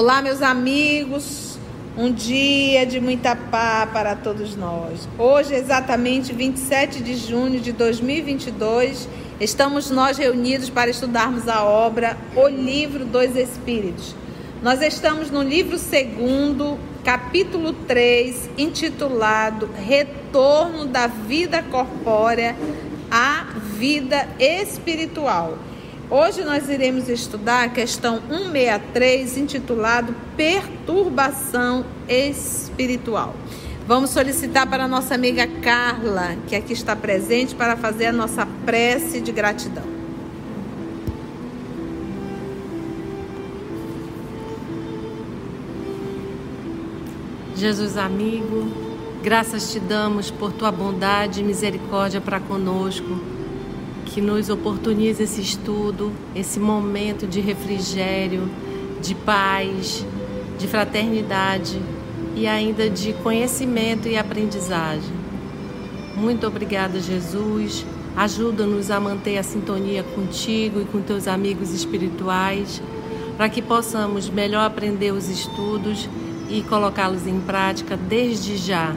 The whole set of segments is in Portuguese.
Olá, meus amigos. Um dia de muita paz para todos nós. Hoje, exatamente 27 de junho de 2022, estamos nós reunidos para estudarmos a obra O Livro dos Espíritos. Nós estamos no livro segundo, capítulo 3, intitulado Retorno da Vida Corpórea à Vida Espiritual. Hoje nós iremos estudar a questão 163, intitulado Perturbação Espiritual. Vamos solicitar para a nossa amiga Carla, que aqui está presente, para fazer a nossa prece de gratidão. Jesus amigo, graças te damos por tua bondade e misericórdia para conosco que nos oportunize esse estudo, esse momento de refrigério, de paz, de fraternidade e ainda de conhecimento e aprendizagem. Muito obrigada, Jesus. Ajuda-nos a manter a sintonia contigo e com teus amigos espirituais, para que possamos melhor aprender os estudos e colocá-los em prática desde já.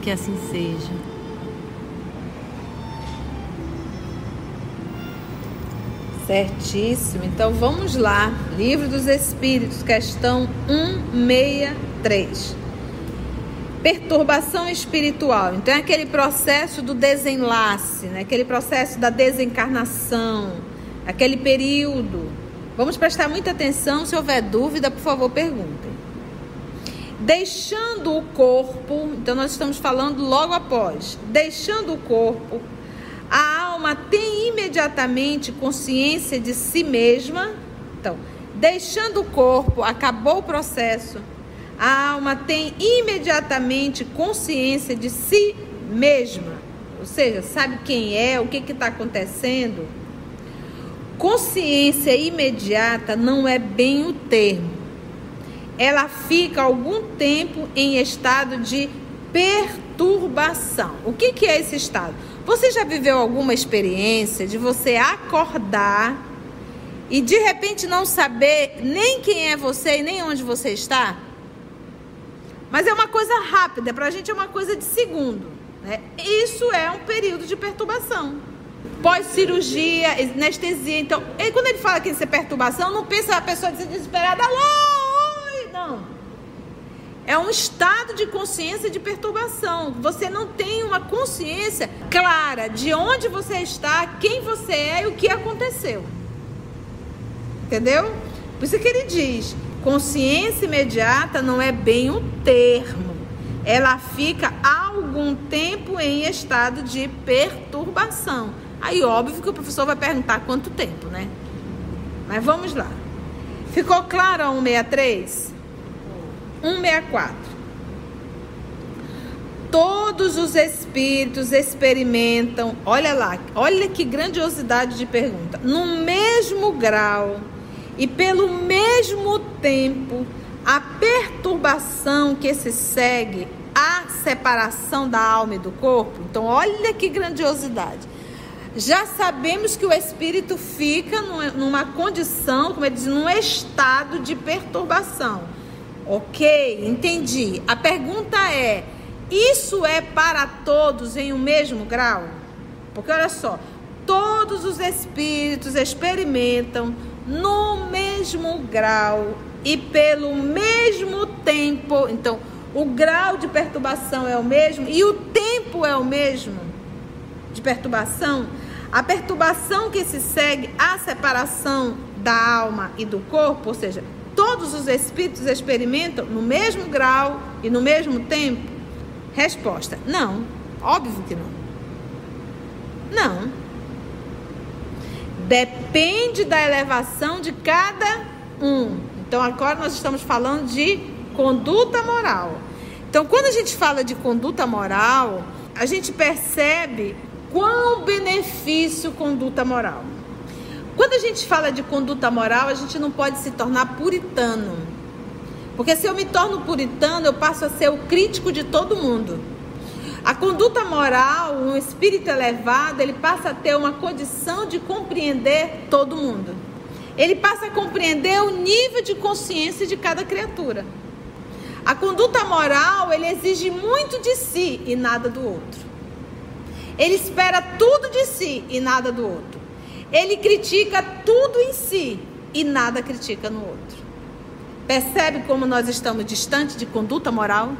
Que assim seja. Certíssimo. Então vamos lá. Livro dos Espíritos, questão 163. Perturbação espiritual. Então é aquele processo do desenlace, né? aquele processo da desencarnação, aquele período. Vamos prestar muita atenção. Se houver dúvida, por favor, perguntem. Deixando o corpo, então nós estamos falando logo após. Deixando o corpo, a alma tem imediatamente consciência de si mesma. Então, deixando o corpo, acabou o processo. A alma tem imediatamente consciência de si mesma. Ou seja, sabe quem é, o que está acontecendo. Consciência imediata não é bem o termo. Ela fica algum tempo em estado de perturbação. O que, que é esse estado? Você já viveu alguma experiência de você acordar e de repente não saber nem quem é você e nem onde você está? Mas é uma coisa rápida, para a gente é uma coisa de segundo. Né? Isso é um período de perturbação. Pós-cirurgia, anestesia. Então, e quando ele fala que isso é perturbação, não pensa a pessoa desesperada, alô. É um estado de consciência de perturbação. Você não tem uma consciência clara de onde você está, quem você é e o que aconteceu. Entendeu? Por isso que ele diz: consciência imediata não é bem um termo. Ela fica algum tempo em estado de perturbação. Aí, óbvio que o professor vai perguntar quanto tempo, né? Mas vamos lá. Ficou claro a 163? 164. Todos os espíritos experimentam, olha lá, olha que grandiosidade de pergunta, no mesmo grau e pelo mesmo tempo a perturbação que se segue à separação da alma e do corpo. Então, olha que grandiosidade. Já sabemos que o espírito fica numa condição, como ele diz, num estado de perturbação. Ok, entendi. A pergunta é: isso é para todos em um mesmo grau? Porque olha só, todos os espíritos experimentam no mesmo grau e pelo mesmo tempo. Então, o grau de perturbação é o mesmo e o tempo é o mesmo de perturbação. A perturbação que se segue à separação da alma e do corpo, ou seja, todos os espíritos experimentam no mesmo grau e no mesmo tempo? Resposta: não. Óbvio que não. Não. Depende da elevação de cada um. Então, agora nós estamos falando de conduta moral. Então, quando a gente fala de conduta moral, a gente percebe quão benefício conduta moral. Quando a gente fala de conduta moral, a gente não pode se tornar puritano. Porque se eu me torno puritano, eu passo a ser o crítico de todo mundo. A conduta moral, um espírito elevado, ele passa a ter uma condição de compreender todo mundo. ele passa a compreender o nível de consciência de cada criatura. A conduta moral, ele exige muito de si e nada do outro. Ele espera tudo de si e nada do outro. Ele critica tudo em si e nada critica no outro. Percebe como nós estamos distantes de conduta moral?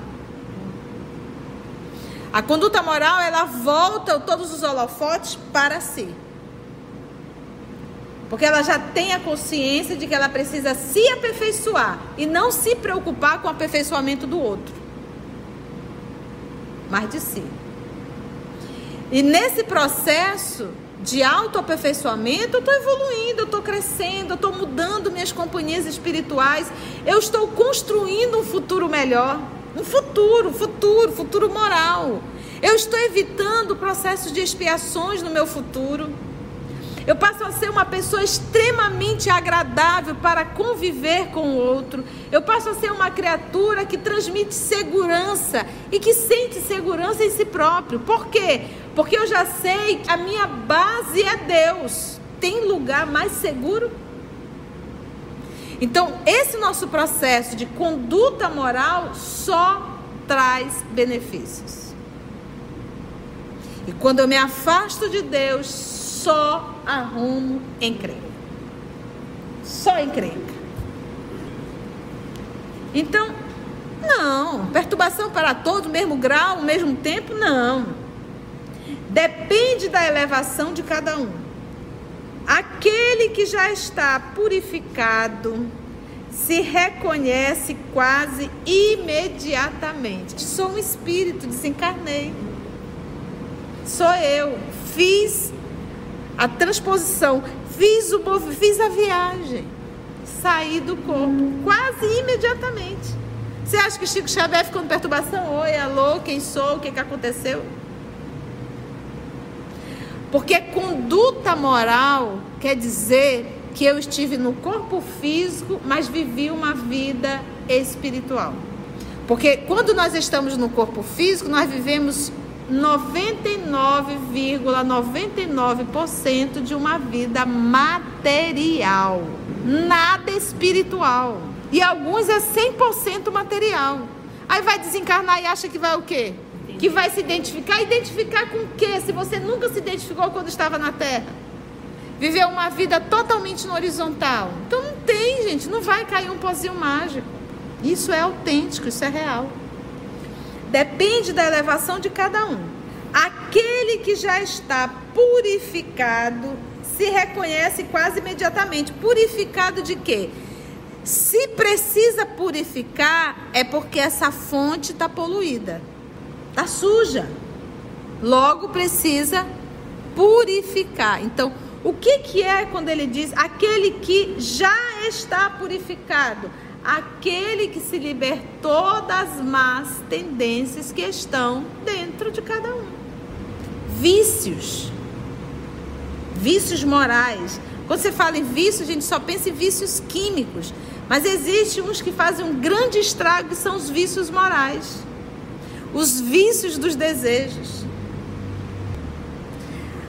A conduta moral, ela volta todos os holofotes para si. Porque ela já tem a consciência de que ela precisa se aperfeiçoar e não se preocupar com o aperfeiçoamento do outro, mas de si. E nesse processo de autoaperfeiçoamento, eu estou evoluindo, eu estou crescendo, eu estou mudando minhas companhias espirituais, eu estou construindo um futuro melhor. Um futuro, futuro, futuro moral. Eu estou evitando processos de expiações no meu futuro. Eu passo a ser uma pessoa extremamente agradável para conviver com o outro. Eu passo a ser uma criatura que transmite segurança e que sente segurança em si próprio. Por quê? Porque eu já sei que a minha base é Deus. Tem lugar mais seguro? Então, esse nosso processo de conduta moral só traz benefícios. E quando eu me afasto de Deus, só arrumo encrenca. Só encrenca. Então, não. Perturbação para todos, mesmo grau, mesmo tempo, não. Depende da elevação de cada um. Aquele que já está purificado se reconhece quase imediatamente. Sou um espírito, desencarnei. Sou eu. Fiz a transposição, fiz, o, fiz a viagem, saí do corpo, quase imediatamente. Você acha que Chico Xavier ficou em perturbação? Oi, alô, quem sou? O que, que aconteceu? Porque conduta moral quer dizer que eu estive no corpo físico, mas vivi uma vida espiritual. Porque quando nós estamos no corpo físico, nós vivemos 99,99% ,99 de uma vida material, nada espiritual. E alguns é 100% material. Aí vai desencarnar e acha que vai o quê? Que vai se identificar. Identificar com o quê? Se você nunca se identificou quando estava na Terra. Viveu uma vida totalmente no horizontal. Então não tem, gente. Não vai cair um pozinho mágico. Isso é autêntico, isso é real. Depende da elevação de cada um. Aquele que já está purificado se reconhece quase imediatamente. Purificado de quê? Se precisa purificar, é porque essa fonte está poluída, está suja. Logo precisa purificar. Então, o que, que é quando ele diz aquele que já está purificado? aquele que se libertou das más tendências que estão dentro de cada um. Vícios. Vícios morais. Quando você fala em vício, a gente só pensa em vícios químicos. Mas existem uns que fazem um grande estrago, que são os vícios morais. Os vícios dos desejos.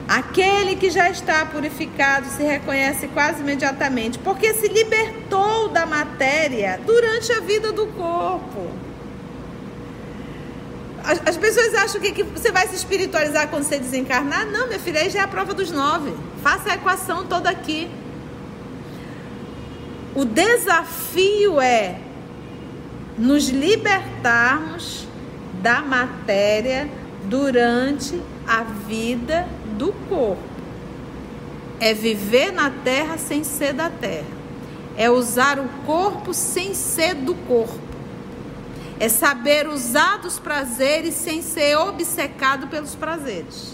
Aquele que já está purificado se reconhece quase imediatamente, porque se libertou da matéria durante a vida do corpo. As, as pessoas acham que, que, você vai se espiritualizar quando você desencarnar. Não, minha filha, aí já é a prova dos nove. Faça a equação toda aqui. O desafio é nos libertarmos da matéria durante a vida do corpo. É viver na terra sem ser da terra. É usar o corpo sem ser do corpo. É saber usar dos prazeres sem ser obcecado pelos prazeres.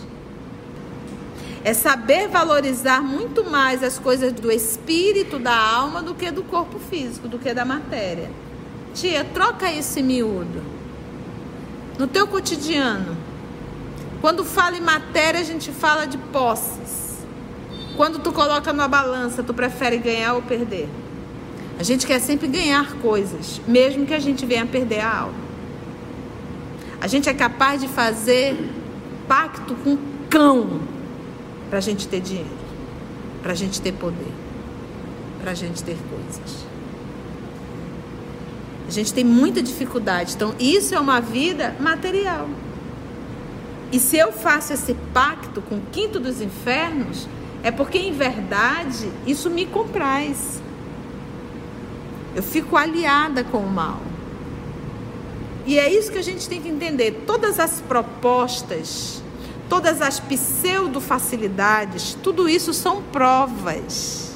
É saber valorizar muito mais as coisas do espírito, da alma, do que do corpo físico, do que da matéria. Tia, troca esse miúdo. No teu cotidiano, quando fala em matéria, a gente fala de posses. Quando tu coloca numa balança, tu prefere ganhar ou perder? A gente quer sempre ganhar coisas, mesmo que a gente venha perder a alma. A gente é capaz de fazer pacto com cão para a gente ter dinheiro, para a gente ter poder. para a gente ter coisas. A gente tem muita dificuldade. Então, isso é uma vida material. E se eu faço esse pacto com o quinto dos infernos, é porque em verdade isso me compraz. Eu fico aliada com o mal. E é isso que a gente tem que entender. Todas as propostas, todas as pseudo-facilidades, tudo isso são provas,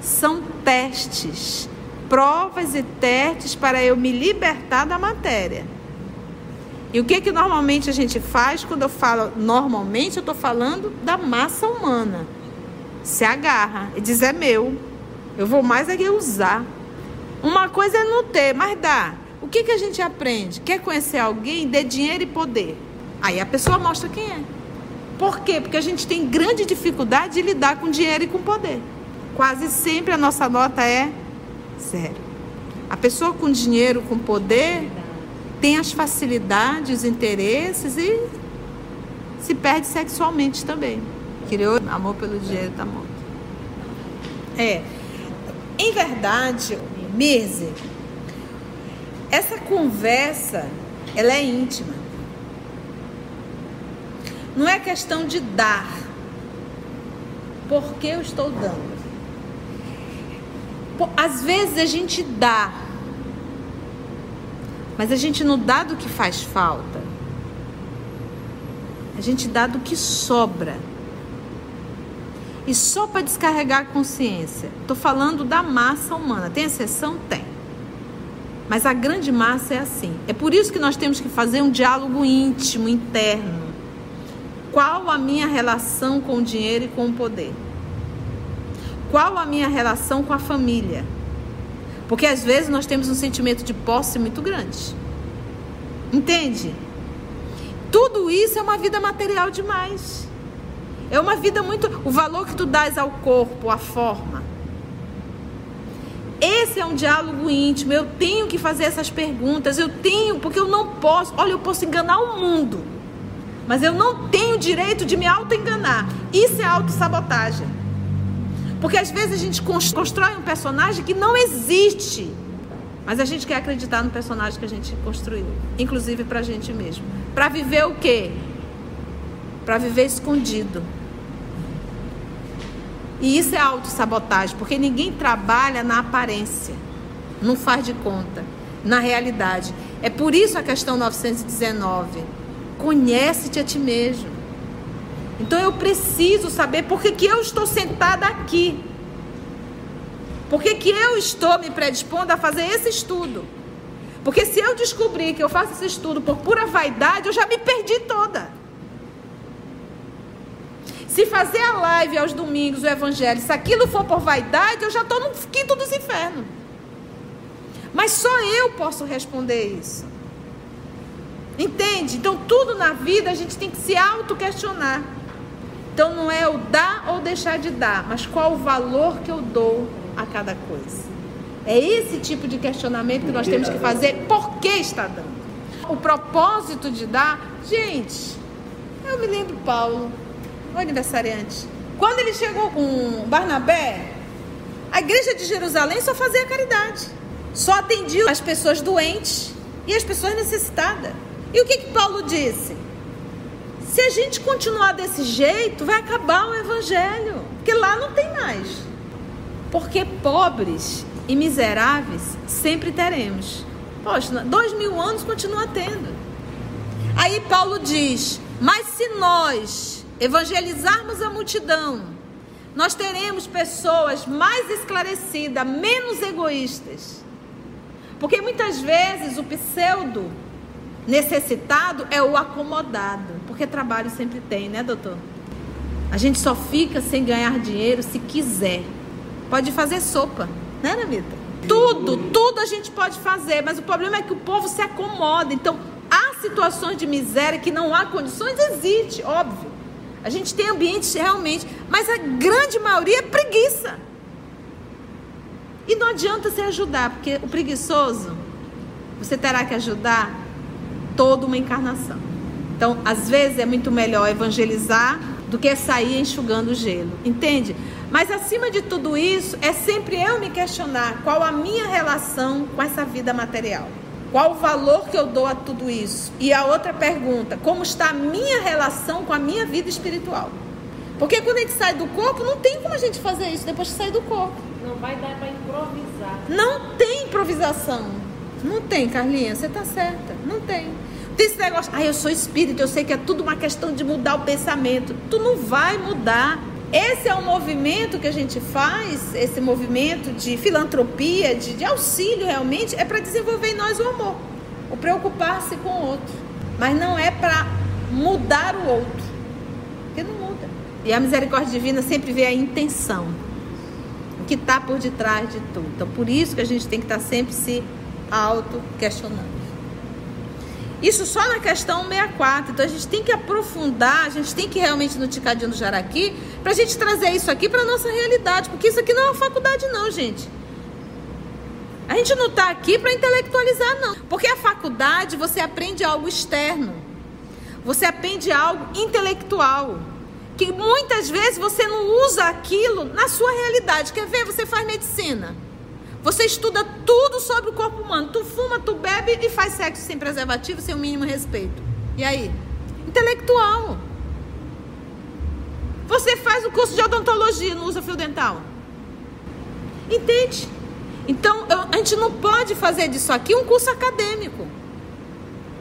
são testes. Provas e testes para eu me libertar da matéria. E o que que normalmente a gente faz quando eu falo normalmente, eu estou falando da massa humana. Se agarra e diz é meu. Eu vou mais é que usar. Uma coisa é não ter, mas dá. O que que a gente aprende? Quer conhecer alguém? Dê dinheiro e poder. Aí a pessoa mostra quem é. Por quê? Porque a gente tem grande dificuldade de lidar com dinheiro e com poder. Quase sempre a nossa nota é zero. A pessoa com dinheiro, com poder, tem as facilidades, os interesses e se perde sexualmente também. Criou amor pelo dinheiro tá morto. É. Em verdade, Mirze, essa conversa, ela é íntima. Não é questão de dar. Porque eu estou dando. Às vezes a gente dá mas a gente não dá do que faz falta. A gente dá do que sobra. E só para descarregar a consciência. Estou falando da massa humana. Tem exceção? Tem. Mas a grande massa é assim. É por isso que nós temos que fazer um diálogo íntimo, interno. Qual a minha relação com o dinheiro e com o poder? Qual a minha relação com a família? Porque às vezes nós temos um sentimento de posse muito grande. Entende? Tudo isso é uma vida material demais. É uma vida muito. O valor que tu dás ao corpo, à forma. Esse é um diálogo íntimo. Eu tenho que fazer essas perguntas. Eu tenho, porque eu não posso. Olha, eu posso enganar o mundo. Mas eu não tenho direito de me auto-enganar. Isso é autossabotagem. Porque às vezes a gente constrói um personagem que não existe. Mas a gente quer acreditar no personagem que a gente construiu, inclusive para a gente mesmo. Para viver o quê? Para viver escondido. E isso é autossabotagem, porque ninguém trabalha na aparência, não faz de conta, na realidade. É por isso a questão 919. Conhece-te a ti mesmo. Então eu preciso saber por que, que eu estou sentada aqui. Por que, que eu estou me predispondo a fazer esse estudo? Porque se eu descobrir que eu faço esse estudo por pura vaidade, eu já me perdi toda. Se fazer a live aos domingos, o evangelho, se aquilo for por vaidade, eu já estou no quinto dos infernos. Mas só eu posso responder isso. Entende? Então, tudo na vida a gente tem que se auto-questionar. Então não é o dar ou deixar de dar, mas qual o valor que eu dou a cada coisa. É esse tipo de questionamento que nós temos que fazer. Por que está dando? O propósito de dar, gente, eu me lembro Paulo, o aniversariante. Quando ele chegou com Barnabé, a igreja de Jerusalém só fazia caridade. Só atendia as pessoas doentes e as pessoas necessitadas. E o que, que Paulo disse? Se a gente continuar desse jeito, vai acabar o evangelho, porque lá não tem mais. Porque pobres e miseráveis sempre teremos. Poxa, dois mil anos continua tendo. Aí Paulo diz: Mas se nós evangelizarmos a multidão, nós teremos pessoas mais esclarecidas, menos egoístas. Porque muitas vezes o pseudo necessitado é o acomodado, porque trabalho sempre tem, né, doutor? A gente só fica sem ganhar dinheiro se quiser. Pode fazer sopa, né, Namita? Tudo, tudo a gente pode fazer, mas o problema é que o povo se acomoda. Então, há situações de miséria que não há condições, existe, óbvio. A gente tem ambientes realmente, mas a grande maioria é preguiça. E não adianta se ajudar, porque o preguiçoso, você terá que ajudar toda uma encarnação. Então, às vezes é muito melhor evangelizar do que sair enxugando o gelo. Entende? Mas acima de tudo isso, é sempre eu me questionar qual a minha relação com essa vida material. Qual o valor que eu dou a tudo isso? E a outra pergunta, como está a minha relação com a minha vida espiritual? Porque quando a gente sai do corpo, não tem como a gente fazer isso depois que sair do corpo. Não vai dar para improvisar. Não tem improvisação. Não tem, Carlinha, você está certa. Não tem. Tem esse negócio, ah, eu sou espírito, eu sei que é tudo uma questão de mudar o pensamento. Tu não vai mudar. Esse é o movimento que a gente faz, esse movimento de filantropia, de, de auxílio realmente, é para desenvolver em nós o amor, o preocupar-se com o outro. Mas não é para mudar o outro, porque não muda. E a misericórdia divina sempre vê a intenção, o que está por detrás de tudo. Então, por isso que a gente tem que estar tá sempre se auto-questionando. Isso só na questão 64. Então a gente tem que aprofundar, a gente tem que realmente no Ticadinho do Jaraqui, para a gente trazer isso aqui para nossa realidade. Porque isso aqui não é uma faculdade, não, gente. A gente não está aqui para intelectualizar, não. Porque a faculdade você aprende algo externo. Você aprende algo intelectual. Que muitas vezes você não usa aquilo na sua realidade. Quer ver? Você faz medicina. Você estuda tudo sobre o corpo humano. Tu fuma, tu bebe e faz sexo sem preservativo, sem o mínimo respeito. E aí? Intelectual. Você faz o curso de odontologia, não usa fio dental. Entende? Então, a gente não pode fazer disso aqui um curso acadêmico.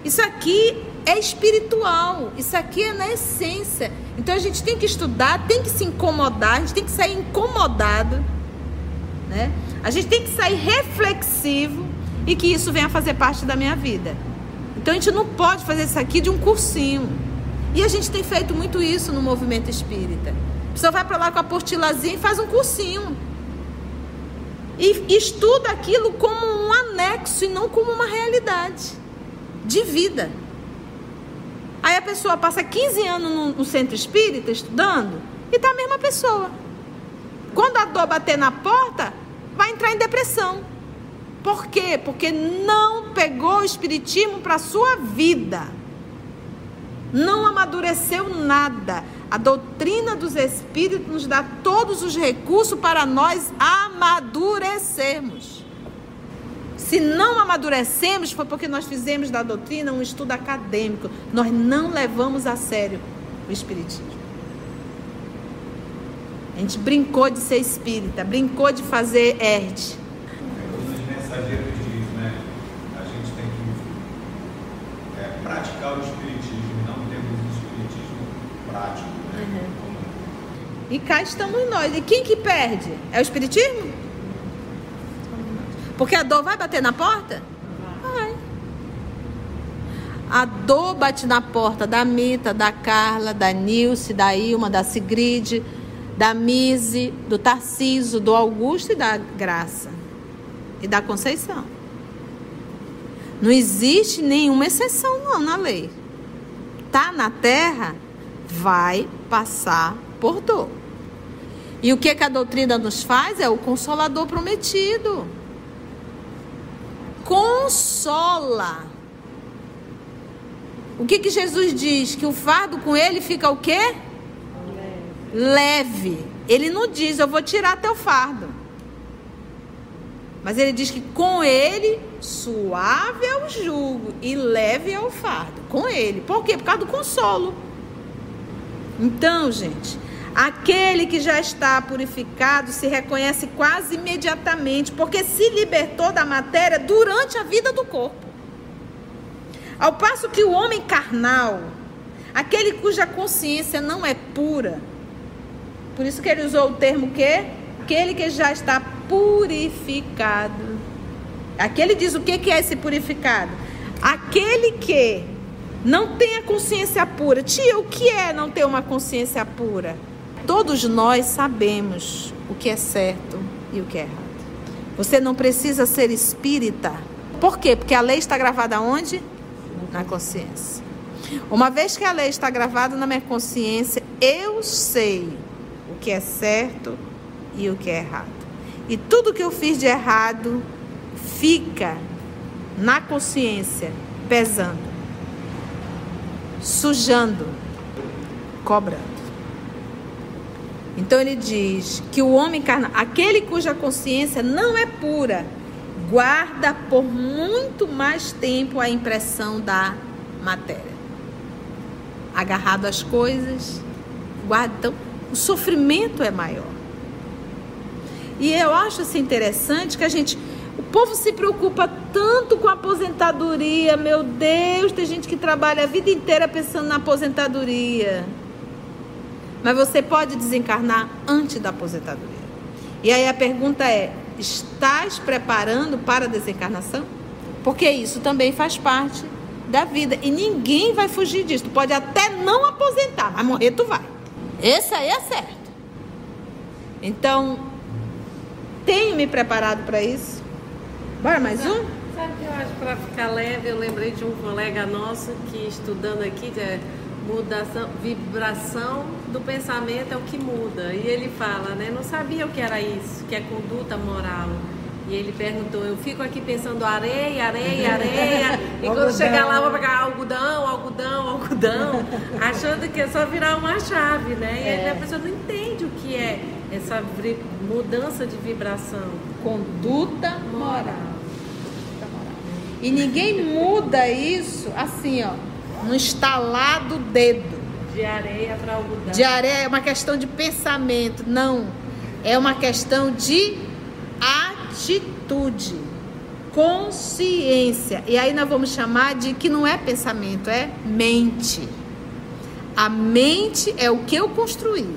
Isso aqui é espiritual. Isso aqui é na essência. Então, a gente tem que estudar, tem que se incomodar, a gente tem que sair incomodado, né? A gente tem que sair reflexivo e que isso venha fazer parte da minha vida. Então a gente não pode fazer isso aqui de um cursinho. E a gente tem feito muito isso no movimento espírita. A pessoa vai para lá com a portilazinha e faz um cursinho. E estuda aquilo como um anexo e não como uma realidade de vida. Aí a pessoa passa 15 anos no, no centro espírita estudando e tá a mesma pessoa. Quando a dor bater na porta, vai entrar em depressão. Por quê? Porque não pegou o espiritismo para a sua vida. Não amadureceu nada. A doutrina dos espíritos nos dá todos os recursos para nós amadurecermos. Se não amadurecemos, foi porque nós fizemos da doutrina um estudo acadêmico. Nós não levamos a sério o espiritismo. A gente brincou de ser espírita, brincou de fazer ERD. Os mensageiros diz, né? A gente tem que é, praticar o espiritismo, não temos o espiritismo prático. Né? Uhum. E cá estamos nós. E quem que perde? É o espiritismo? Porque a dor vai bater na porta? Vai. A dor bate na porta da Mita, da Carla, da Nilce, da Ilma, da Sigrid da Mise, do Tarciso, do Augusto e da Graça e da Conceição. Não existe nenhuma exceção não na lei. Tá na terra, vai passar por dor. E o que, que a doutrina nos faz é o consolador prometido. Consola. O que, que Jesus diz? Que o fardo com ele fica o quê? Leve. Ele não diz, eu vou tirar teu fardo. Mas ele diz que com ele, suave é o jugo e leve é o fardo. Com ele. Por quê? Por causa do consolo. Então, gente, aquele que já está purificado se reconhece quase imediatamente, porque se libertou da matéria durante a vida do corpo. Ao passo que o homem carnal, aquele cuja consciência não é pura, por isso que ele usou o termo que? Aquele que já está purificado. Aquele diz o que, que é esse purificado? Aquele que não tem a consciência pura. Tia, o que é não ter uma consciência pura? Todos nós sabemos o que é certo e o que é errado. Você não precisa ser espírita. Por quê? Porque a lei está gravada onde? Na consciência. Uma vez que a lei está gravada na minha consciência, eu sei que é certo e o que é errado. E tudo que eu fiz de errado fica na consciência, pesando, sujando, cobrando. Então ele diz que o homem carnal, aquele cuja consciência não é pura, guarda por muito mais tempo a impressão da matéria. Agarrado às coisas, guarda. Então, o sofrimento é maior. E eu acho assim interessante que a gente. O povo se preocupa tanto com a aposentadoria. Meu Deus, tem gente que trabalha a vida inteira pensando na aposentadoria. Mas você pode desencarnar antes da aposentadoria. E aí a pergunta é: estás preparando para a desencarnação? Porque isso também faz parte da vida. E ninguém vai fugir disso. Tu pode até não aposentar, mas morrer tu vai. Esse aí é certo. Então, tenho me preparado para isso. Bora mais um? Sabe que eu acho para ficar leve, eu lembrei de um colega nosso que estudando aqui, que é mudação, vibração do pensamento é o que muda. E ele fala, né? Não sabia o que era isso, que é conduta moral. E ele perguntou, eu fico aqui pensando areia, areia, areia, e quando chegar lá vou pegar algodão, algodão, algodão, achando que é só virar uma chave, né? E é. a pessoa não entende o que é essa mudança de vibração. Conduta moral. E ninguém muda isso assim, ó, no estalar do dedo. De areia para algodão. De areia é uma questão de pensamento, não. É uma questão de atitude, consciência. E aí nós vamos chamar de que não é pensamento, é mente. A mente é o que eu construí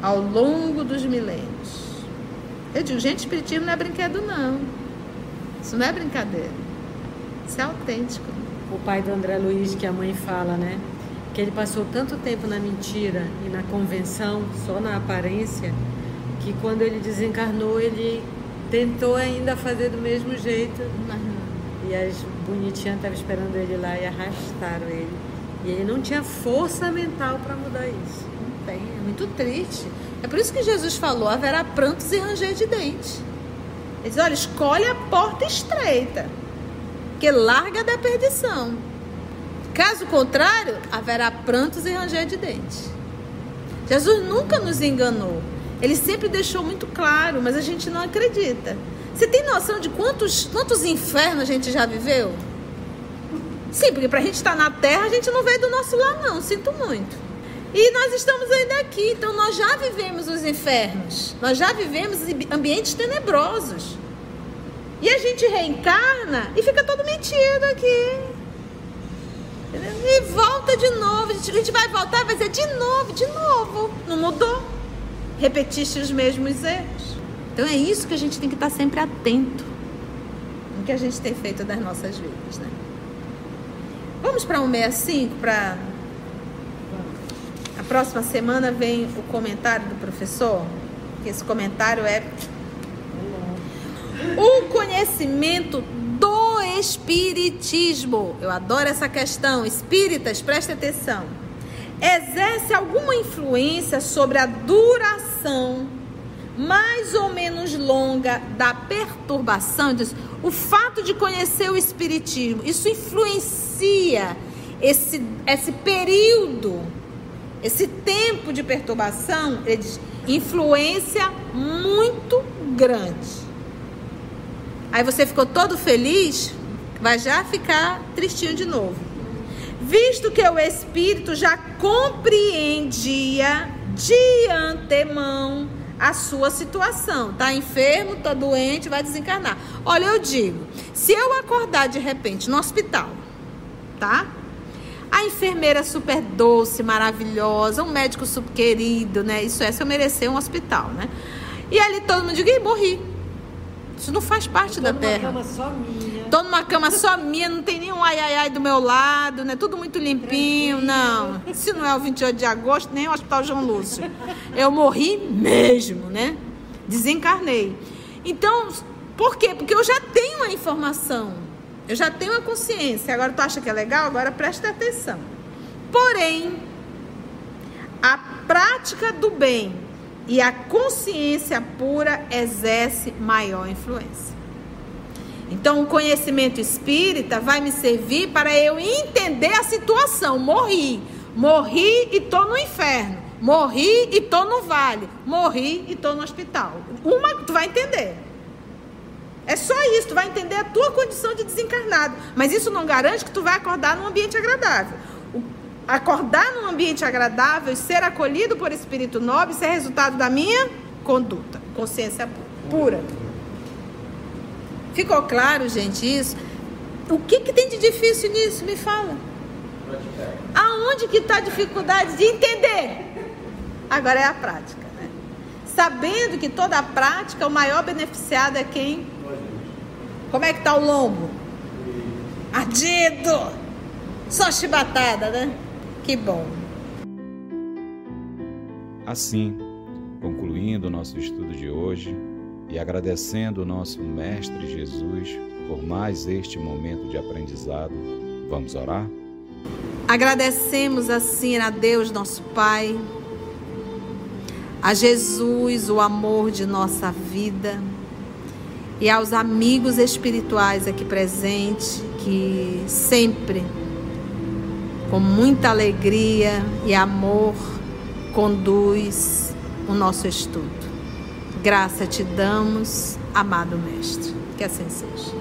ao longo dos milênios. Eu digo, gente, espiritismo não é brinquedo, não. Isso não é brincadeira. Isso é autêntico. O pai do André Luiz, que a mãe fala, né? Que ele passou tanto tempo na mentira e na convenção, só na aparência, que quando ele desencarnou, ele tentou ainda fazer do mesmo jeito. E as bonitinhas estavam esperando ele lá e arrastaram ele. E ele não tinha força mental para mudar isso. Não tem, é muito triste. É por isso que Jesus falou: haverá prantos e ranger de dentes. Ele diz: olha, escolhe a porta estreita, que larga da perdição. Caso contrário, haverá prantos e ranger de dentes. Jesus nunca nos enganou. Ele sempre deixou muito claro, mas a gente não acredita. Você tem noção de quantos, quantos infernos a gente já viveu? Sim, porque para a gente estar tá na terra, a gente não veio do nosso lar, não. Sinto muito. E nós estamos ainda aqui, então nós já vivemos os infernos. Nós já vivemos ambientes tenebrosos. E a gente reencarna e fica todo metido aqui. E volta de novo. A gente vai voltar, vai dizer de novo, de novo. Não mudou repetisse os mesmos erros. Então é isso que a gente tem que estar sempre atento no que a gente tem feito das nossas vidas, né? Vamos para 165 para a próxima semana vem o comentário do professor, que esse comentário é o conhecimento do espiritismo. Eu adoro essa questão. Espíritas, preste atenção exerce alguma influência sobre a duração mais ou menos longa da perturbação, diz, o fato de conhecer o espiritismo, isso influencia esse, esse período, esse tempo de perturbação, ele diz, influência muito grande. Aí você ficou todo feliz, vai já ficar tristinho de novo visto que o espírito já compreendia de antemão a sua situação. Tá enfermo, tá doente, vai desencarnar. Olha, eu digo, se eu acordar de repente no hospital, tá? A enfermeira super doce, maravilhosa, um médico super querido, né? Isso é se eu merecer um hospital, né? E ali todo mundo diz, morri. Isso não faz parte da terra. Cama só minha. Tô numa cama só minha, não tem nenhum ai ai ai do meu lado, né? Tudo muito limpinho, não. Isso não é o 28 de agosto, nem o Hospital João Lúcio. Eu morri mesmo, né? Desencarnei. Então, por quê? Porque eu já tenho a informação. Eu já tenho a consciência. Agora tu acha que é legal? Agora presta atenção. Porém, a prática do bem e a consciência pura exerce maior influência. Então, o conhecimento espírita vai me servir para eu entender a situação. Morri, morri e estou no inferno. Morri e tô no vale. Morri e tô no hospital. Uma, tu vai entender. É só isso, tu vai entender a tua condição de desencarnado. Mas isso não garante que tu vai acordar num ambiente agradável. Acordar num ambiente agradável e ser acolhido por espírito nobre, isso é resultado da minha conduta, consciência pura. Ficou claro, gente, isso? O que, que tem de difícil nisso? Me fala. Aonde que está a dificuldade de entender? Agora é a prática, né? Sabendo que toda a prática, o maior beneficiado é quem? Como é que tá o lombo? Ardido! Só chibatada, né? Que bom. Assim, concluindo o nosso estudo de hoje e agradecendo o nosso Mestre Jesus por mais este momento de aprendizado, vamos orar? Agradecemos assim a Deus, nosso Pai, a Jesus, o amor de nossa vida e aos amigos espirituais aqui presentes que sempre, com muita alegria e amor, conduz o nosso estudo. Graça te damos, amado Mestre. Que assim seja.